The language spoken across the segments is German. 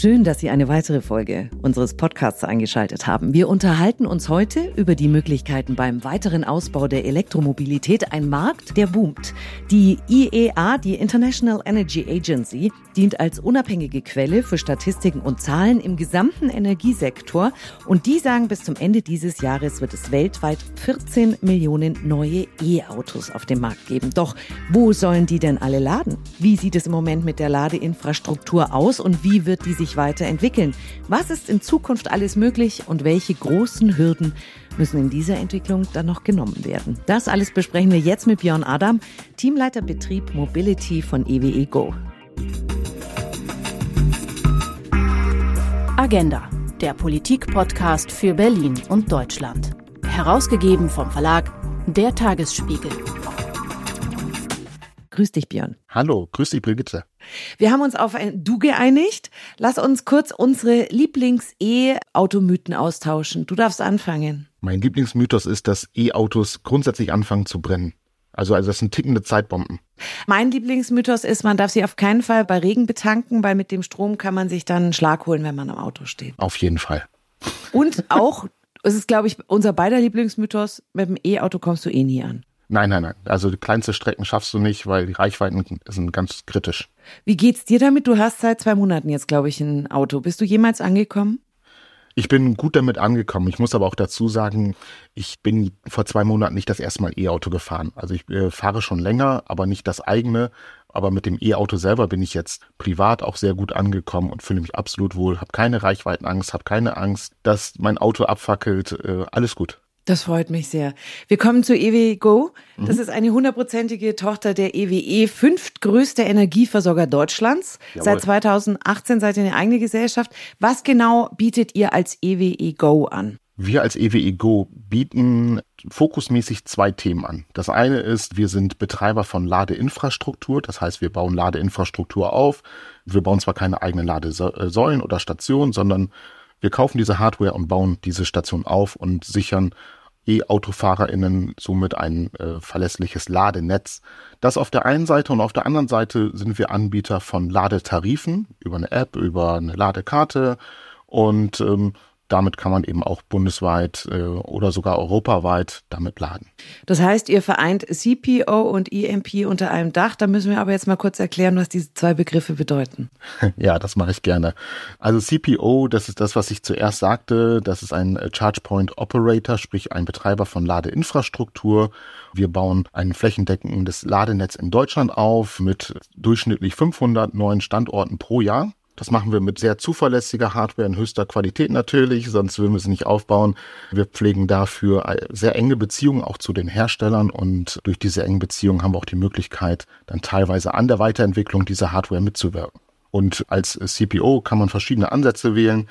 Schön, dass Sie eine weitere Folge unseres Podcasts eingeschaltet haben. Wir unterhalten uns heute über die Möglichkeiten beim weiteren Ausbau der Elektromobilität, ein Markt, der boomt. Die IEA, die International Energy Agency, dient als unabhängige Quelle für Statistiken und Zahlen im gesamten Energiesektor und die sagen, bis zum Ende dieses Jahres wird es weltweit 14 Millionen neue E-Autos auf dem Markt geben. Doch wo sollen die denn alle laden? Wie sieht es im Moment mit der Ladeinfrastruktur aus und wie wird die sich sich weiterentwickeln? Was ist in Zukunft alles möglich und welche großen Hürden müssen in dieser Entwicklung dann noch genommen werden? Das alles besprechen wir jetzt mit Björn Adam, Teamleiter Betrieb Mobility von EWE Go. Agenda, der Politik-Podcast für Berlin und Deutschland. Herausgegeben vom Verlag Der Tagesspiegel. Grüß dich, Björn. Hallo, grüß dich, Brigitte. Wir haben uns auf ein Du geeinigt. Lass uns kurz unsere Lieblings-E-Automythen austauschen. Du darfst anfangen. Mein Lieblingsmythos ist, dass E-Autos grundsätzlich anfangen zu brennen. Also, also das sind tickende Zeitbomben. Mein Lieblingsmythos ist, man darf sie auf keinen Fall bei Regen betanken, weil mit dem Strom kann man sich dann einen Schlag holen, wenn man am Auto steht. Auf jeden Fall. Und auch, es ist, glaube ich, unser beider Lieblingsmythos, mit dem E-Auto kommst du eh nie an. Nein, nein, nein. Also die kleinste Strecken schaffst du nicht, weil die Reichweiten sind ganz kritisch. Wie geht's dir damit? Du hast seit zwei Monaten jetzt, glaube ich, ein Auto. Bist du jemals angekommen? Ich bin gut damit angekommen. Ich muss aber auch dazu sagen, ich bin vor zwei Monaten nicht das erste Mal E-Auto gefahren. Also ich äh, fahre schon länger, aber nicht das eigene. Aber mit dem E-Auto selber bin ich jetzt privat auch sehr gut angekommen und fühle mich absolut wohl. Habe keine Reichweitenangst, habe keine Angst, dass mein Auto abfackelt. Äh, alles gut. Das freut mich sehr. Wir kommen zu EWE Go. Das mhm. ist eine hundertprozentige Tochter der EWE, fünftgrößte Energieversorger Deutschlands. Jawohl. Seit 2018 seid ihr eine eigene Gesellschaft. Was genau bietet ihr als EWE Go an? Wir als EWE Go bieten fokusmäßig zwei Themen an. Das eine ist, wir sind Betreiber von Ladeinfrastruktur. Das heißt, wir bauen Ladeinfrastruktur auf. Wir bauen zwar keine eigenen Ladesäulen oder Stationen, sondern wir kaufen diese Hardware und bauen diese Station auf und sichern E-AutofahrerInnen somit ein äh, verlässliches Ladenetz. Das auf der einen Seite und auf der anderen Seite sind wir Anbieter von Ladetarifen über eine App, über eine Ladekarte und ähm, damit kann man eben auch bundesweit äh, oder sogar europaweit damit laden. Das heißt, ihr vereint CPO und EMP unter einem Dach. Da müssen wir aber jetzt mal kurz erklären, was diese zwei Begriffe bedeuten. ja, das mache ich gerne. Also CPO, das ist das, was ich zuerst sagte. Das ist ein äh, Charge Point Operator, sprich ein Betreiber von Ladeinfrastruktur. Wir bauen ein flächendeckendes Ladenetz in Deutschland auf mit durchschnittlich 500 neuen Standorten pro Jahr. Das machen wir mit sehr zuverlässiger Hardware in höchster Qualität natürlich, sonst würden wir es nicht aufbauen. Wir pflegen dafür sehr enge Beziehungen auch zu den Herstellern und durch diese engen Beziehungen haben wir auch die Möglichkeit, dann teilweise an der Weiterentwicklung dieser Hardware mitzuwirken. Und als CPO kann man verschiedene Ansätze wählen.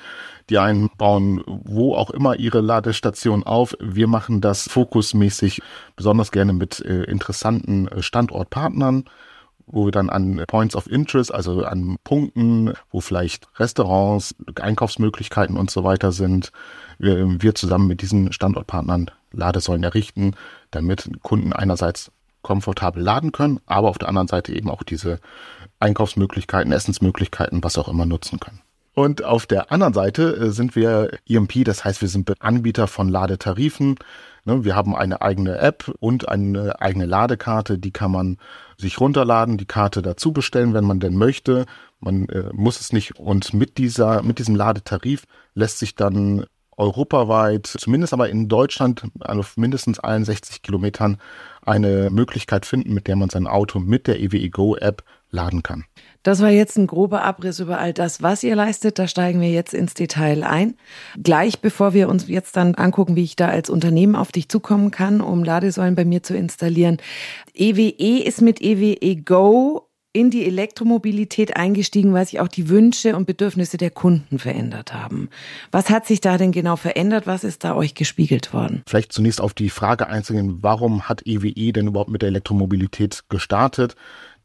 Die einen bauen wo auch immer ihre Ladestation auf. Wir machen das fokusmäßig besonders gerne mit äh, interessanten äh, Standortpartnern wo wir dann an Points of Interest, also an Punkten, wo vielleicht Restaurants, Einkaufsmöglichkeiten und so weiter sind, wir, wir zusammen mit diesen Standortpartnern Ladesäulen errichten, damit Kunden einerseits komfortabel laden können, aber auf der anderen Seite eben auch diese Einkaufsmöglichkeiten, Essensmöglichkeiten, was auch immer nutzen können. Und auf der anderen Seite äh, sind wir EMP, das heißt, wir sind Anbieter von Ladetarifen. Ne, wir haben eine eigene App und eine eigene Ladekarte, die kann man sich runterladen, die Karte dazu bestellen, wenn man denn möchte. Man äh, muss es nicht. Und mit dieser, mit diesem Ladetarif lässt sich dann europaweit, zumindest aber in Deutschland, auf mindestens 61 Kilometern, eine Möglichkeit finden, mit der man sein Auto mit der EWE Go App laden kann. Das war jetzt ein grober Abriss über all das, was ihr leistet. Da steigen wir jetzt ins Detail ein. Gleich bevor wir uns jetzt dann angucken, wie ich da als Unternehmen auf dich zukommen kann, um Ladesäulen bei mir zu installieren. EWE e ist mit EWE Go in die Elektromobilität eingestiegen, weil sich auch die Wünsche und Bedürfnisse der Kunden verändert haben. Was hat sich da denn genau verändert? Was ist da euch gespiegelt worden? Vielleicht zunächst auf die Frage einzugehen, warum hat EWE e denn überhaupt mit der Elektromobilität gestartet?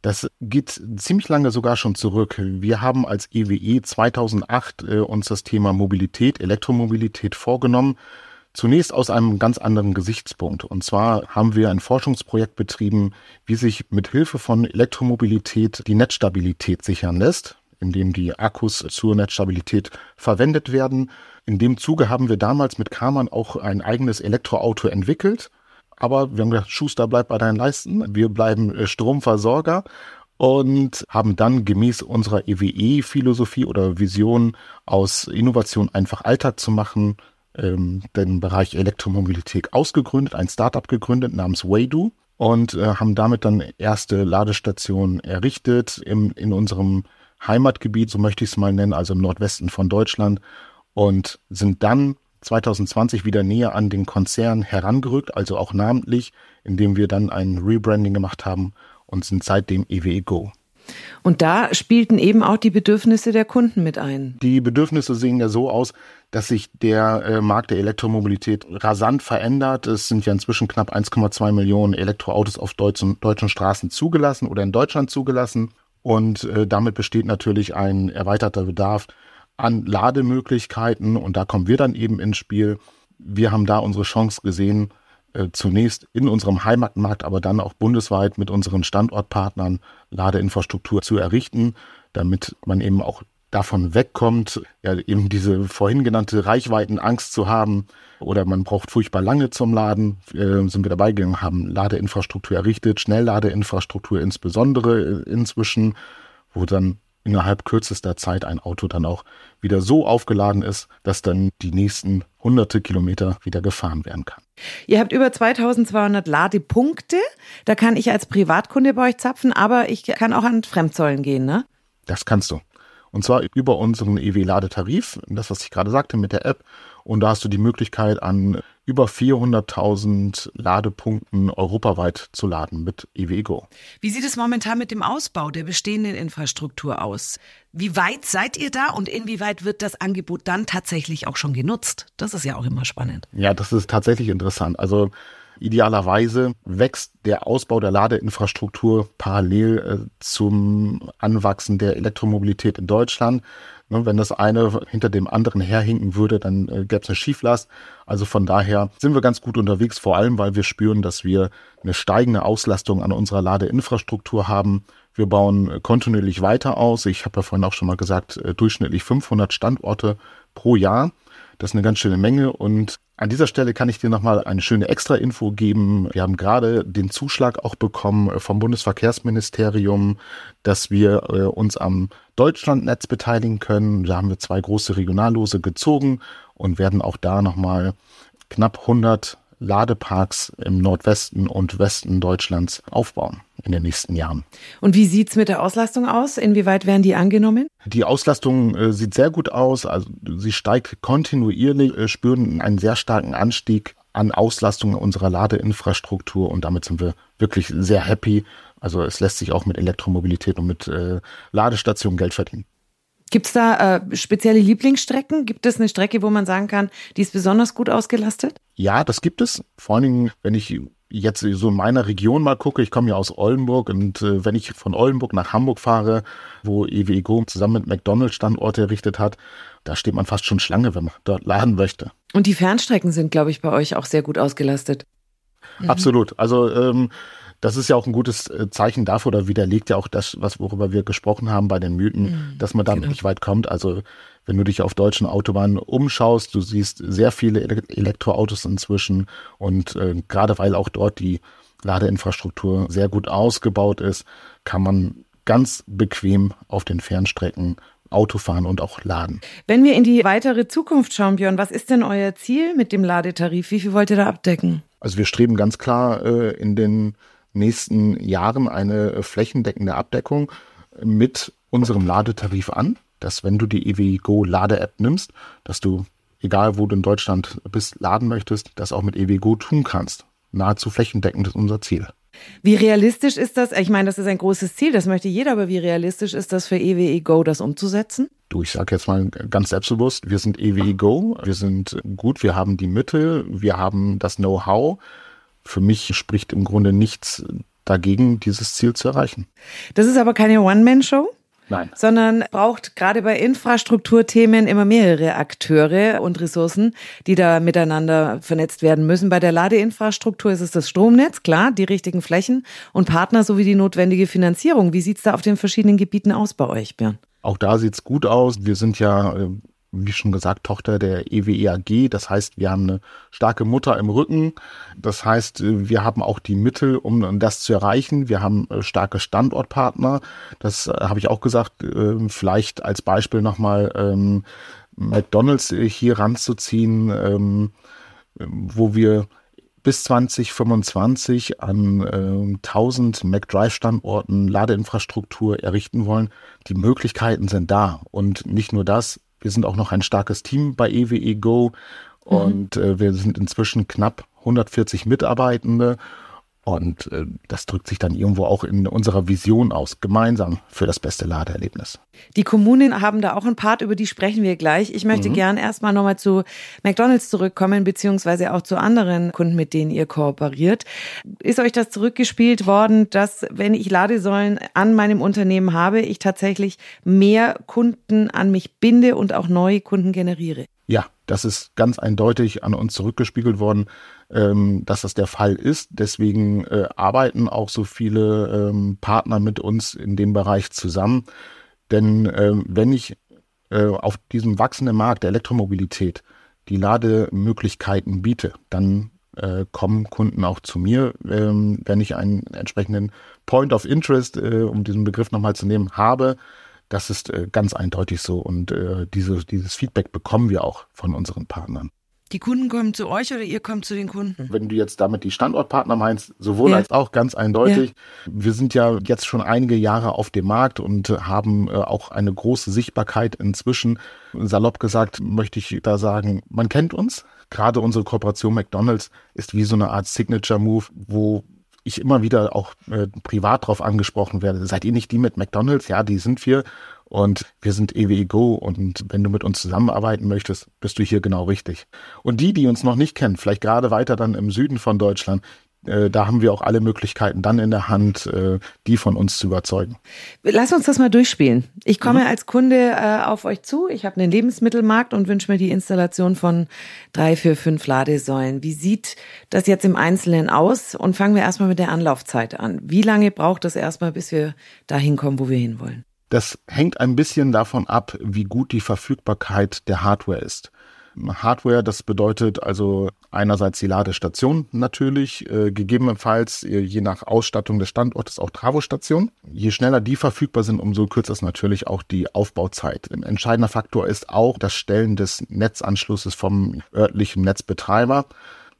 Das geht ziemlich lange sogar schon zurück. Wir haben als EWE 2008 äh, uns das Thema Mobilität, Elektromobilität vorgenommen. Zunächst aus einem ganz anderen Gesichtspunkt. Und zwar haben wir ein Forschungsprojekt betrieben, wie sich mit Hilfe von Elektromobilität die Netzstabilität sichern lässt in dem die Akkus zur Netzstabilität verwendet werden. In dem Zuge haben wir damals mit Kamann auch ein eigenes Elektroauto entwickelt. Aber wir haben gesagt, Schuster bleibt bei deinen Leisten. Wir bleiben äh, Stromversorger und haben dann gemäß unserer EWE-Philosophie oder Vision aus Innovation einfach Alltag zu machen, ähm, den Bereich Elektromobilität ausgegründet, ein Startup gegründet namens Waydo und äh, haben damit dann erste Ladestationen errichtet im, in unserem Heimatgebiet, so möchte ich es mal nennen, also im Nordwesten von Deutschland und sind dann 2020 wieder näher an den Konzern herangerückt, also auch namentlich, indem wir dann ein Rebranding gemacht haben und sind seitdem EWE Go. Und da spielten eben auch die Bedürfnisse der Kunden mit ein. Die Bedürfnisse sehen ja so aus, dass sich der äh, Markt der Elektromobilität rasant verändert. Es sind ja inzwischen knapp 1,2 Millionen Elektroautos auf deutschen, deutschen Straßen zugelassen oder in Deutschland zugelassen. Und äh, damit besteht natürlich ein erweiterter Bedarf an Lademöglichkeiten. Und da kommen wir dann eben ins Spiel. Wir haben da unsere Chance gesehen, äh, zunächst in unserem Heimatmarkt, aber dann auch bundesweit mit unseren Standortpartnern Ladeinfrastruktur zu errichten, damit man eben auch davon wegkommt, ja, eben diese vorhin genannte Reichweitenangst zu haben oder man braucht furchtbar lange zum Laden, äh, sind wir dabei gegangen, haben Ladeinfrastruktur errichtet, Schnellladeinfrastruktur insbesondere äh, inzwischen, wo dann innerhalb kürzester Zeit ein Auto dann auch wieder so aufgeladen ist, dass dann die nächsten hunderte Kilometer wieder gefahren werden kann. Ihr habt über 2200 Ladepunkte. Da kann ich als Privatkunde bei euch zapfen, aber ich kann auch an Fremdsäulen gehen, ne? Das kannst du. Und zwar über unseren EW-Ladetarif, das, was ich gerade sagte mit der App. Und da hast du die Möglichkeit, an über 400.000 Ladepunkten europaweit zu laden mit EWGO. Wie sieht es momentan mit dem Ausbau der bestehenden Infrastruktur aus? Wie weit seid ihr da und inwieweit wird das Angebot dann tatsächlich auch schon genutzt? Das ist ja auch immer spannend. Ja, das ist tatsächlich interessant. Also Idealerweise wächst der Ausbau der Ladeinfrastruktur parallel äh, zum Anwachsen der Elektromobilität in Deutschland. Ne, wenn das eine hinter dem anderen herhinken würde, dann äh, gäbe es eine Schieflast. Also von daher sind wir ganz gut unterwegs, vor allem weil wir spüren, dass wir eine steigende Auslastung an unserer Ladeinfrastruktur haben. Wir bauen äh, kontinuierlich weiter aus. Ich habe ja vorhin auch schon mal gesagt, äh, durchschnittlich 500 Standorte pro Jahr. Das ist eine ganz schöne Menge und an dieser Stelle kann ich dir nochmal eine schöne Extra-Info geben. Wir haben gerade den Zuschlag auch bekommen vom Bundesverkehrsministerium, dass wir äh, uns am Deutschlandnetz beteiligen können. Da haben wir zwei große Regionallose gezogen und werden auch da nochmal knapp 100 Ladeparks im Nordwesten und Westen Deutschlands aufbauen in den nächsten Jahren. Und wie sieht's mit der Auslastung aus? Inwieweit werden die angenommen? Die Auslastung äh, sieht sehr gut aus. Also sie steigt kontinuierlich, äh, spüren einen sehr starken Anstieg an Auslastung unserer Ladeinfrastruktur und damit sind wir wirklich sehr happy. Also es lässt sich auch mit Elektromobilität und mit äh, Ladestationen Geld verdienen. Gibt es da äh, spezielle Lieblingsstrecken? Gibt es eine Strecke, wo man sagen kann, die ist besonders gut ausgelastet? Ja, das gibt es. Vor allen Dingen, wenn ich jetzt so in meiner Region mal gucke, ich komme ja aus Oldenburg und äh, wenn ich von Oldenburg nach Hamburg fahre, wo EWEGO zusammen mit McDonald's Standorte errichtet hat, da steht man fast schon Schlange, wenn man dort laden möchte. Und die Fernstrecken sind, glaube ich, bei euch auch sehr gut ausgelastet. Mhm. Absolut. Also ähm, das ist ja auch ein gutes äh, Zeichen dafür oder widerlegt ja auch das, was worüber wir gesprochen haben bei den Mythen, mhm, dass man damit genau. nicht weit kommt. Also wenn du dich auf deutschen Autobahnen umschaust, du siehst sehr viele Elektroautos inzwischen und äh, gerade weil auch dort die Ladeinfrastruktur sehr gut ausgebaut ist, kann man ganz bequem auf den Fernstrecken Auto fahren und auch laden. Wenn wir in die weitere Zukunft schauen, Björn, was ist denn euer Ziel mit dem Ladetarif? Wie viel wollt ihr da abdecken? Also wir streben ganz klar äh, in den nächsten Jahren eine äh, flächendeckende Abdeckung mit unserem Ladetarif an, dass wenn du die EWI Go Lade-App nimmst, dass du, egal wo du in Deutschland bist, laden möchtest, das auch mit EWI Go tun kannst. Nahezu flächendeckend ist unser Ziel. Wie realistisch ist das? Ich meine, das ist ein großes Ziel, das möchte jeder, aber wie realistisch ist das für EWE Go, das umzusetzen? Du, ich sage jetzt mal ganz selbstbewusst, wir sind EWE Go, wir sind gut, wir haben die Mittel, wir haben das Know-how, für mich spricht im Grunde nichts dagegen, dieses Ziel zu erreichen. Das ist aber keine One-Man-Show? Nein. Sondern braucht gerade bei Infrastrukturthemen immer mehrere Akteure und Ressourcen, die da miteinander vernetzt werden müssen. Bei der Ladeinfrastruktur ist es das Stromnetz, klar, die richtigen Flächen und Partner sowie die notwendige Finanzierung. Wie sieht's da auf den verschiedenen Gebieten aus bei euch, Björn? Auch da sieht's gut aus. Wir sind ja äh, wie schon gesagt, Tochter der EWEAG. Das heißt, wir haben eine starke Mutter im Rücken. Das heißt, wir haben auch die Mittel, um das zu erreichen. Wir haben äh, starke Standortpartner. Das äh, habe ich auch gesagt. Äh, vielleicht als Beispiel nochmal ähm, McDonald's hier ranzuziehen, ähm, wo wir bis 2025 an äh, 1000 McDrive-Standorten Ladeinfrastruktur errichten wollen. Die Möglichkeiten sind da. Und nicht nur das, wir sind auch noch ein starkes Team bei EWE Go mhm. und äh, wir sind inzwischen knapp 140 Mitarbeitende und äh, das drückt sich dann irgendwo auch in unserer Vision aus, gemeinsam für das beste Ladeerlebnis. Die Kommunen haben da auch einen Part, über die sprechen wir gleich. Ich möchte mhm. gern erstmal nochmal zu McDonalds zurückkommen, beziehungsweise auch zu anderen Kunden, mit denen ihr kooperiert. Ist euch das zurückgespielt worden, dass wenn ich Ladesäulen an meinem Unternehmen habe, ich tatsächlich mehr Kunden an mich binde und auch neue Kunden generiere? Ja, das ist ganz eindeutig an uns zurückgespiegelt worden, ähm, dass das der Fall ist. Deswegen äh, arbeiten auch so viele ähm, Partner mit uns in dem Bereich zusammen. Denn ähm, wenn ich äh, auf diesem wachsenden Markt der Elektromobilität die Lademöglichkeiten biete, dann äh, kommen Kunden auch zu mir, ähm, wenn ich einen entsprechenden Point of Interest, äh, um diesen Begriff nochmal zu nehmen, habe, das ist äh, ganz eindeutig so und äh, diese, dieses Feedback bekommen wir auch von unseren Partnern. Die Kunden kommen zu euch oder ihr kommt zu den Kunden? Wenn du jetzt damit die Standortpartner meinst, sowohl ja. als auch ganz eindeutig. Ja. Wir sind ja jetzt schon einige Jahre auf dem Markt und haben äh, auch eine große Sichtbarkeit inzwischen. Salopp gesagt möchte ich da sagen, man kennt uns. Gerade unsere Kooperation McDonald's ist wie so eine Art Signature Move, wo ich immer wieder auch äh, privat drauf angesprochen werde. Seid ihr nicht die mit McDonalds? Ja, die sind wir. Und wir sind EWE Go und wenn du mit uns zusammenarbeiten möchtest, bist du hier genau richtig. Und die, die uns noch nicht kennen, vielleicht gerade weiter dann im Süden von Deutschland, äh, da haben wir auch alle Möglichkeiten dann in der Hand, äh, die von uns zu überzeugen. Lass uns das mal durchspielen. Ich komme mhm. als Kunde äh, auf euch zu. Ich habe einen Lebensmittelmarkt und wünsche mir die Installation von drei, vier, fünf Ladesäulen. Wie sieht das jetzt im Einzelnen aus? Und fangen wir erstmal mit der Anlaufzeit an. Wie lange braucht es erstmal, bis wir dahin kommen, wo wir hinwollen? Das hängt ein bisschen davon ab, wie gut die Verfügbarkeit der Hardware ist. Hardware, das bedeutet also einerseits die Ladestation natürlich, äh, gegebenenfalls äh, je nach Ausstattung des Standortes auch Travo-Station. Je schneller die verfügbar sind, umso kürzer ist natürlich auch die Aufbauzeit. Ein entscheidender Faktor ist auch das Stellen des Netzanschlusses vom örtlichen Netzbetreiber.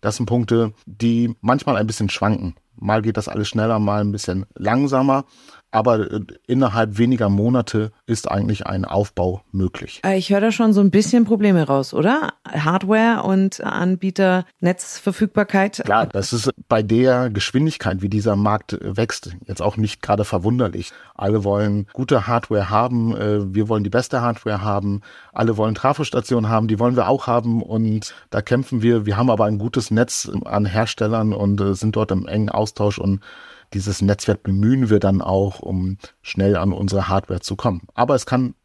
Das sind Punkte, die manchmal ein bisschen schwanken. Mal geht das alles schneller, mal ein bisschen langsamer aber äh, innerhalb weniger Monate ist eigentlich ein Aufbau möglich. Äh, ich höre da schon so ein bisschen Probleme raus, oder? Hardware und Anbieter, Netzverfügbarkeit. Klar, das ist bei der Geschwindigkeit, wie dieser Markt wächst, jetzt auch nicht gerade verwunderlich. Alle wollen gute Hardware haben, äh, wir wollen die beste Hardware haben, alle wollen Trafostationen haben, die wollen wir auch haben und da kämpfen wir. Wir haben aber ein gutes Netz an Herstellern und sind dort im engen Austausch und dieses Netzwerk bemühen wir dann auch, um schnell an unsere Hardware zu kommen. Aber es kann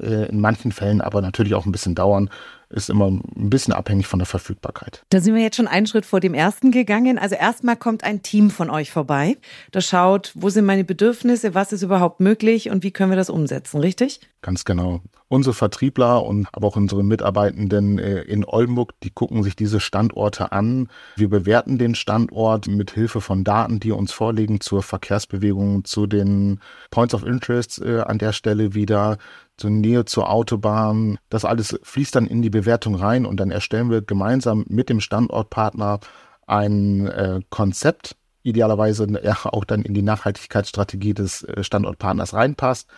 äh, in manchen Fällen aber natürlich auch ein bisschen dauern, ist immer ein bisschen abhängig von der Verfügbarkeit. Da sind wir jetzt schon einen Schritt vor dem ersten gegangen. Also erstmal kommt ein Team von euch vorbei. Das schaut, wo sind meine Bedürfnisse, was ist überhaupt möglich und wie können wir das umsetzen, richtig? Ganz genau. Unsere Vertriebler und aber auch unsere Mitarbeitenden äh, in Oldenburg, die gucken sich diese Standorte an. Wir bewerten den Standort mit Hilfe von Daten, die uns vorliegen zur Verkehrsbewegung, zu den Points of Interest äh, an der Stelle wieder zur Nähe zur Autobahn. Das alles fließt dann in die Bewertung rein und dann erstellen wir gemeinsam mit dem Standortpartner ein äh, Konzept, idealerweise auch dann in die Nachhaltigkeitsstrategie des äh, Standortpartners reinpasst.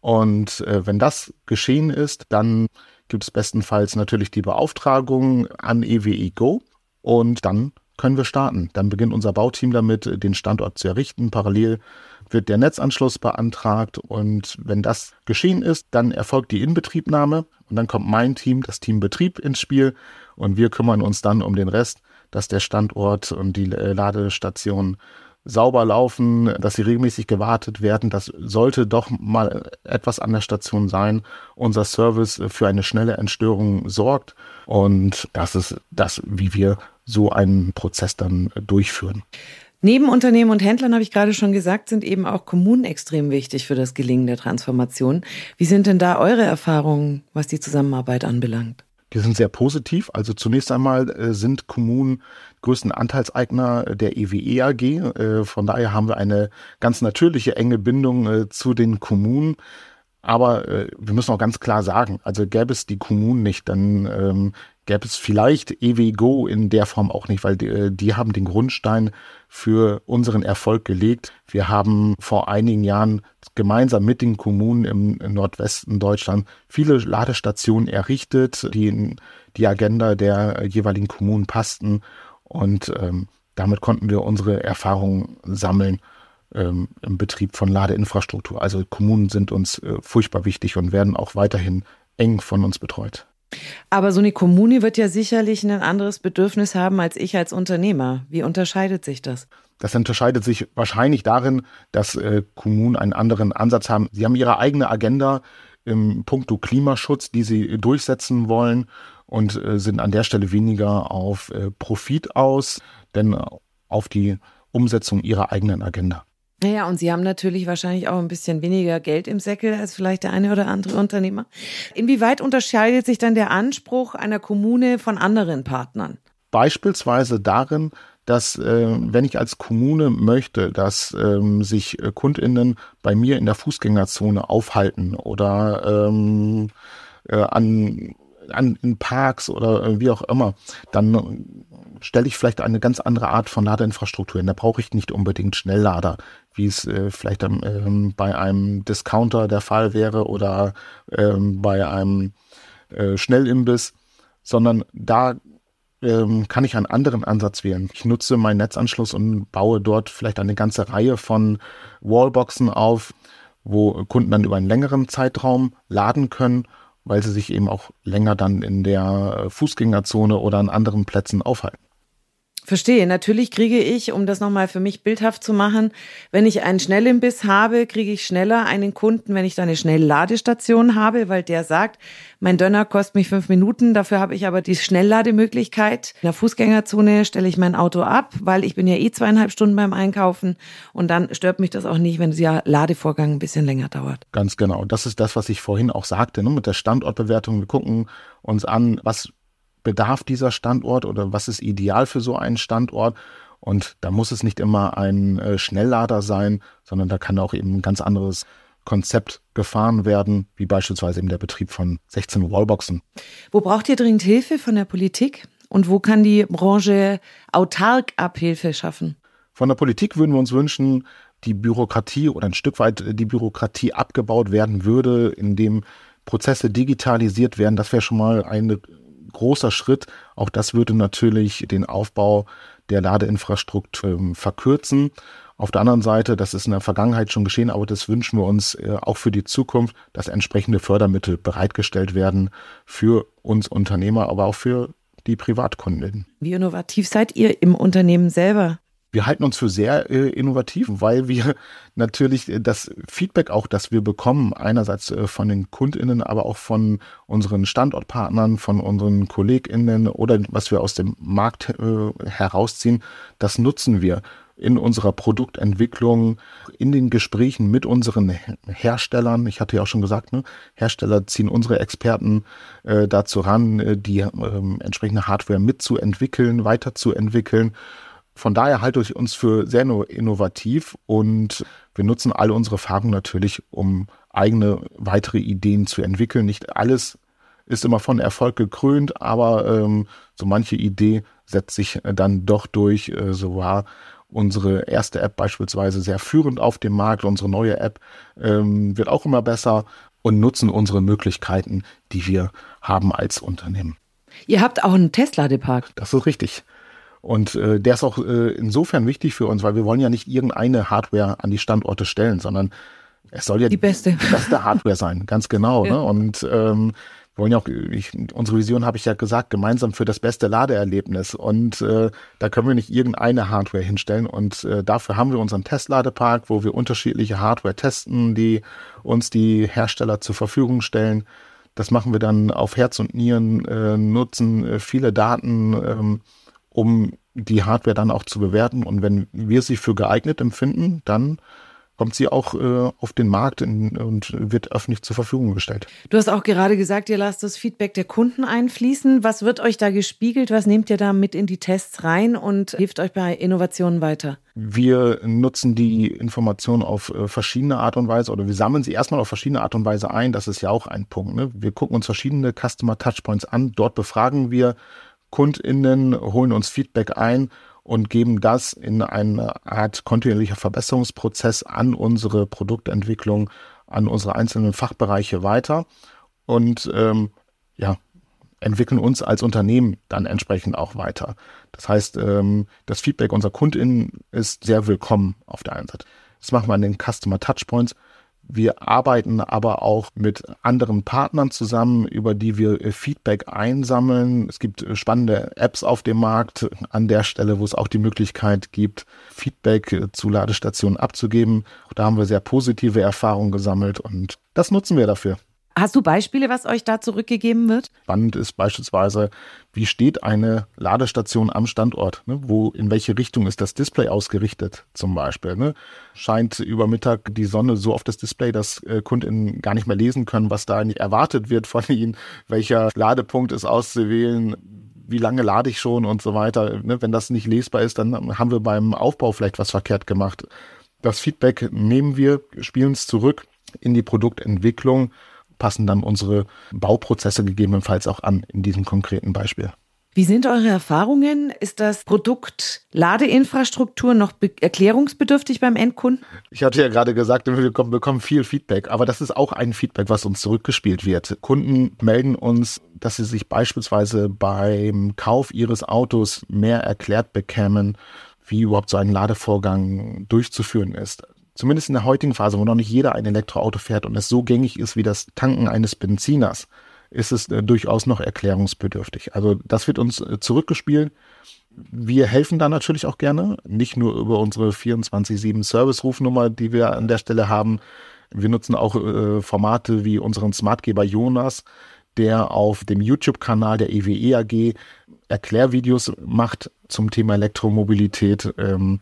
Und äh, wenn das geschehen ist, dann gibt es bestenfalls natürlich die Beauftragung an EWE Go und dann können wir starten. Dann beginnt unser Bauteam damit, den Standort zu errichten. Parallel wird der Netzanschluss beantragt und wenn das geschehen ist, dann erfolgt die Inbetriebnahme und dann kommt mein Team, das Team Betrieb ins Spiel und wir kümmern uns dann um den Rest, dass der Standort und die äh, Ladestation sauber laufen, dass sie regelmäßig gewartet werden. Das sollte doch mal etwas an der Station sein. Unser Service für eine schnelle Entstörung sorgt und das ist das, wie wir so einen Prozess dann durchführen. Neben Unternehmen und Händlern, habe ich gerade schon gesagt, sind eben auch Kommunen extrem wichtig für das Gelingen der Transformation. Wie sind denn da eure Erfahrungen, was die Zusammenarbeit anbelangt? Die sind sehr positiv. Also zunächst einmal äh, sind Kommunen größten Anteilseigner der EWE AG. Äh, von daher haben wir eine ganz natürliche enge Bindung äh, zu den Kommunen. Aber äh, wir müssen auch ganz klar sagen, also gäbe es die Kommunen nicht, dann ähm, gäbe es vielleicht EWGO in der Form auch nicht, weil die, äh, die haben den Grundstein für unseren Erfolg gelegt. Wir haben vor einigen Jahren gemeinsam mit den Kommunen im, im Nordwesten Deutschland viele Ladestationen errichtet, die in die Agenda der jeweiligen Kommunen passten. Und ähm, damit konnten wir unsere Erfahrungen sammeln ähm, im Betrieb von Ladeinfrastruktur. Also Kommunen sind uns äh, furchtbar wichtig und werden auch weiterhin eng von uns betreut. Aber so eine Kommune wird ja sicherlich ein anderes Bedürfnis haben als ich als Unternehmer. Wie unterscheidet sich das? Das unterscheidet sich wahrscheinlich darin, dass äh, Kommunen einen anderen Ansatz haben. Sie haben ihre eigene Agenda im Punkto Klimaschutz, die sie durchsetzen wollen und äh, sind an der Stelle weniger auf äh, Profit aus, denn auf die Umsetzung ihrer eigenen Agenda. Naja, und Sie haben natürlich wahrscheinlich auch ein bisschen weniger Geld im Säckel als vielleicht der eine oder andere Unternehmer. Inwieweit unterscheidet sich dann der Anspruch einer Kommune von anderen Partnern? Beispielsweise darin, dass äh, wenn ich als Kommune möchte, dass ähm, sich äh, Kundinnen bei mir in der Fußgängerzone aufhalten oder ähm, äh, an, an in Parks oder äh, wie auch immer, dann stelle ich vielleicht eine ganz andere Art von Ladeinfrastruktur hin. Da brauche ich nicht unbedingt Schnelllader wie es äh, vielleicht ähm, bei einem Discounter der Fall wäre oder ähm, bei einem äh, Schnellimbiss, sondern da ähm, kann ich einen anderen Ansatz wählen. Ich nutze meinen Netzanschluss und baue dort vielleicht eine ganze Reihe von Wallboxen auf, wo Kunden dann über einen längeren Zeitraum laden können, weil sie sich eben auch länger dann in der Fußgängerzone oder an anderen Plätzen aufhalten. Verstehe. Natürlich kriege ich, um das nochmal für mich bildhaft zu machen, wenn ich einen Schnellimbiss habe, kriege ich schneller einen Kunden, wenn ich da eine Schnellladestation habe, weil der sagt, mein Döner kostet mich fünf Minuten, dafür habe ich aber die Schnelllademöglichkeit. In der Fußgängerzone stelle ich mein Auto ab, weil ich bin ja eh zweieinhalb Stunden beim Einkaufen und dann stört mich das auch nicht, wenn der Ladevorgang ein bisschen länger dauert. Ganz genau. Das ist das, was ich vorhin auch sagte, ne? mit der Standortbewertung. Wir gucken uns an, was bedarf dieser Standort oder was ist ideal für so einen Standort. Und da muss es nicht immer ein äh, Schnelllader sein, sondern da kann auch eben ein ganz anderes Konzept gefahren werden, wie beispielsweise eben der Betrieb von 16 Wallboxen. Wo braucht ihr dringend Hilfe von der Politik? Und wo kann die Branche autark Abhilfe schaffen? Von der Politik würden wir uns wünschen, die Bürokratie oder ein Stück weit die Bürokratie abgebaut werden würde, indem Prozesse digitalisiert werden. Das wäre schon mal eine großer Schritt. Auch das würde natürlich den Aufbau der Ladeinfrastruktur ähm, verkürzen. Auf der anderen Seite, das ist in der Vergangenheit schon geschehen, aber das wünschen wir uns äh, auch für die Zukunft, dass entsprechende Fördermittel bereitgestellt werden für uns Unternehmer, aber auch für die Privatkunden. Wie innovativ seid ihr im Unternehmen selber? Wir halten uns für sehr äh, innovativ, weil wir natürlich äh, das Feedback auch, das wir bekommen, einerseits äh, von den KundInnen, aber auch von unseren Standortpartnern, von unseren KollegInnen oder was wir aus dem Markt äh, herausziehen, das nutzen wir in unserer Produktentwicklung, in den Gesprächen mit unseren Herstellern. Ich hatte ja auch schon gesagt, ne, Hersteller ziehen unsere Experten äh, dazu ran, äh, die äh, entsprechende Hardware mitzuentwickeln, weiterzuentwickeln. Von daher halte ich uns für sehr innovativ und wir nutzen alle unsere Erfahrungen natürlich, um eigene weitere Ideen zu entwickeln. Nicht alles ist immer von Erfolg gekrönt, aber ähm, so manche Idee setzt sich dann doch durch. Äh, so war unsere erste App beispielsweise sehr führend auf dem Markt. Unsere neue App ähm, wird auch immer besser und nutzen unsere Möglichkeiten, die wir haben als Unternehmen. Ihr habt auch einen Tesla-Depark. Das ist richtig. Und äh, der ist auch äh, insofern wichtig für uns, weil wir wollen ja nicht irgendeine Hardware an die Standorte stellen, sondern es soll ja die beste, die beste Hardware sein, ganz genau. Ja. Ne? Und ähm, wir wollen ja auch, ich, unsere Vision habe ich ja gesagt, gemeinsam für das beste Ladeerlebnis. Und äh, da können wir nicht irgendeine Hardware hinstellen. Und äh, dafür haben wir unseren Testladepark, wo wir unterschiedliche Hardware testen, die uns die Hersteller zur Verfügung stellen. Das machen wir dann auf Herz und Nieren, äh, nutzen äh, viele Daten. Ähm, um die Hardware dann auch zu bewerten. Und wenn wir sie für geeignet empfinden, dann kommt sie auch äh, auf den Markt in, und wird öffentlich zur Verfügung gestellt. Du hast auch gerade gesagt, ihr lasst das Feedback der Kunden einfließen. Was wird euch da gespiegelt? Was nehmt ihr da mit in die Tests rein und hilft euch bei Innovationen weiter? Wir nutzen die Informationen auf äh, verschiedene Art und Weise oder wir sammeln sie erstmal auf verschiedene Art und Weise ein. Das ist ja auch ein Punkt. Ne? Wir gucken uns verschiedene Customer Touchpoints an. Dort befragen wir KundInnen, holen uns Feedback ein und geben das in eine Art kontinuierlicher Verbesserungsprozess an unsere Produktentwicklung, an unsere einzelnen Fachbereiche weiter und ähm, ja, entwickeln uns als Unternehmen dann entsprechend auch weiter. Das heißt, ähm, das Feedback unserer KundInnen ist sehr willkommen auf der einen Seite. Das machen wir an den Customer Touchpoints. Wir arbeiten aber auch mit anderen Partnern zusammen, über die wir äh, Feedback einsammeln. Es gibt äh, spannende Apps auf dem Markt an der Stelle, wo es auch die Möglichkeit gibt, Feedback äh, zu Ladestationen abzugeben. Auch da haben wir sehr positive Erfahrungen gesammelt und das nutzen wir dafür. Hast du Beispiele, was euch da zurückgegeben wird? Spannend ist beispielsweise, wie steht eine Ladestation am Standort? Ne? Wo, in welche Richtung ist das Display ausgerichtet zum Beispiel? Ne? Scheint über Mittag die Sonne so auf das Display, dass äh, Kunden gar nicht mehr lesen können, was da erwartet wird von ihnen, welcher Ladepunkt ist auszuwählen, wie lange lade ich schon und so weiter. Ne? Wenn das nicht lesbar ist, dann haben wir beim Aufbau vielleicht was verkehrt gemacht. Das Feedback nehmen wir, spielen es zurück in die Produktentwicklung passen dann unsere Bauprozesse gegebenenfalls auch an in diesem konkreten Beispiel. Wie sind eure Erfahrungen? Ist das Produkt Ladeinfrastruktur noch erklärungsbedürftig beim Endkunden? Ich hatte ja gerade gesagt, wir bekommen viel Feedback, aber das ist auch ein Feedback, was uns zurückgespielt wird. Kunden melden uns, dass sie sich beispielsweise beim Kauf ihres Autos mehr erklärt bekämen, wie überhaupt so ein Ladevorgang durchzuführen ist zumindest in der heutigen Phase, wo noch nicht jeder ein Elektroauto fährt und es so gängig ist wie das Tanken eines Benziners, ist es äh, durchaus noch erklärungsbedürftig. Also das wird uns äh, zurückgespielt. Wir helfen da natürlich auch gerne, nicht nur über unsere 24-7 Service-Rufnummer, die wir an der Stelle haben. Wir nutzen auch äh, Formate wie unseren Smartgeber Jonas, der auf dem YouTube-Kanal der EWE AG Erklärvideos macht zum Thema Elektromobilität. Ähm,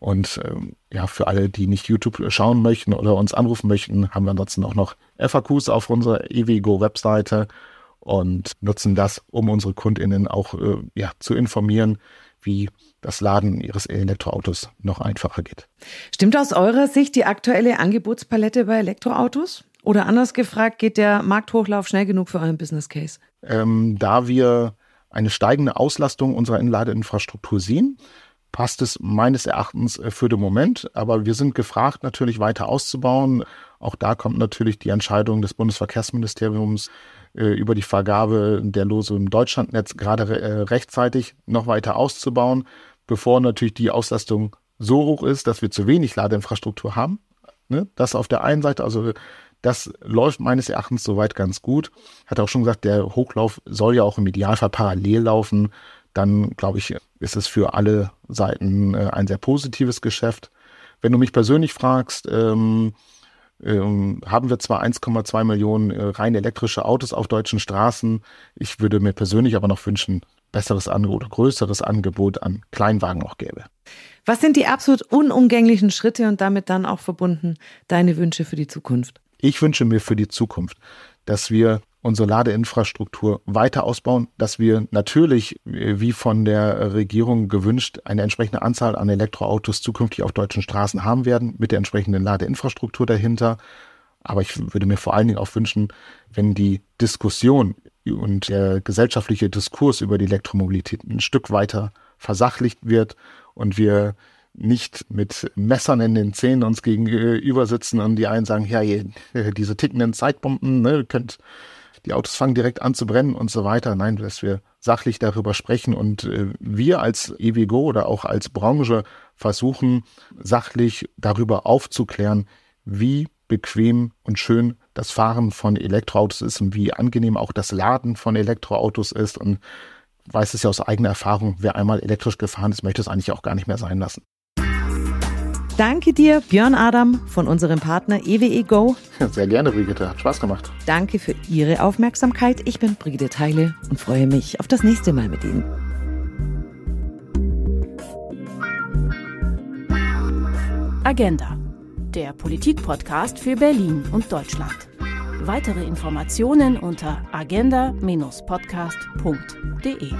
und ähm, ja, für alle, die nicht YouTube schauen möchten oder uns anrufen möchten, haben wir ansonsten auch noch FAQs auf unserer EWGO-Webseite und nutzen das, um unsere KundInnen auch äh, ja, zu informieren, wie das Laden ihres Elektroautos noch einfacher geht. Stimmt aus eurer Sicht die aktuelle Angebotspalette bei Elektroautos? Oder anders gefragt, geht der Markthochlauf schnell genug für euren Business Case? Ähm, da wir eine steigende Auslastung unserer Inladeinfrastruktur sehen, passt es meines Erachtens äh, für den Moment. Aber wir sind gefragt, natürlich weiter auszubauen. Auch da kommt natürlich die Entscheidung des Bundesverkehrsministeriums äh, über die Vergabe der Lose im Deutschlandnetz gerade äh, rechtzeitig noch weiter auszubauen, bevor natürlich die Auslastung so hoch ist, dass wir zu wenig Ladeinfrastruktur haben. Ne? Das auf der einen Seite, also das läuft meines Erachtens soweit ganz gut. Hat auch schon gesagt, der Hochlauf soll ja auch im Idealfall parallel laufen dann glaube ich, ist es für alle Seiten äh, ein sehr positives Geschäft. Wenn du mich persönlich fragst, ähm, ähm, haben wir zwar 1,2 Millionen äh, rein elektrische Autos auf deutschen Straßen. Ich würde mir persönlich aber noch wünschen, besseres Angebot, größeres Angebot an Kleinwagen auch gäbe. Was sind die absolut unumgänglichen Schritte und damit dann auch verbunden deine Wünsche für die Zukunft? Ich wünsche mir für die Zukunft, dass wir unsere Ladeinfrastruktur weiter ausbauen, dass wir natürlich, wie von der Regierung gewünscht, eine entsprechende Anzahl an Elektroautos zukünftig auf deutschen Straßen haben werden, mit der entsprechenden Ladeinfrastruktur dahinter. Aber ich würde mir vor allen Dingen auch wünschen, wenn die Diskussion und der gesellschaftliche Diskurs über die Elektromobilität ein Stück weiter versachlicht wird und wir nicht mit Messern in den Zähnen uns gegenüber sitzen und die einen sagen, ja, diese tickenden Zeitbomben, ne, könnt die Autos fangen direkt an zu brennen und so weiter. Nein, dass wir sachlich darüber sprechen und äh, wir als EWGO oder auch als Branche versuchen, sachlich darüber aufzuklären, wie bequem und schön das Fahren von Elektroautos ist und wie angenehm auch das Laden von Elektroautos ist und weiß es ja aus eigener Erfahrung, wer einmal elektrisch gefahren ist, möchte es eigentlich auch gar nicht mehr sein lassen. Danke dir, Björn Adam von unserem Partner EWE Go. Sehr gerne, Brigitte. Hat Spaß gemacht. Danke für Ihre Aufmerksamkeit. Ich bin Brigitte Teile und freue mich auf das nächste Mal mit Ihnen. Agenda, der Politikpodcast für Berlin und Deutschland. Weitere Informationen unter agenda-podcast.de.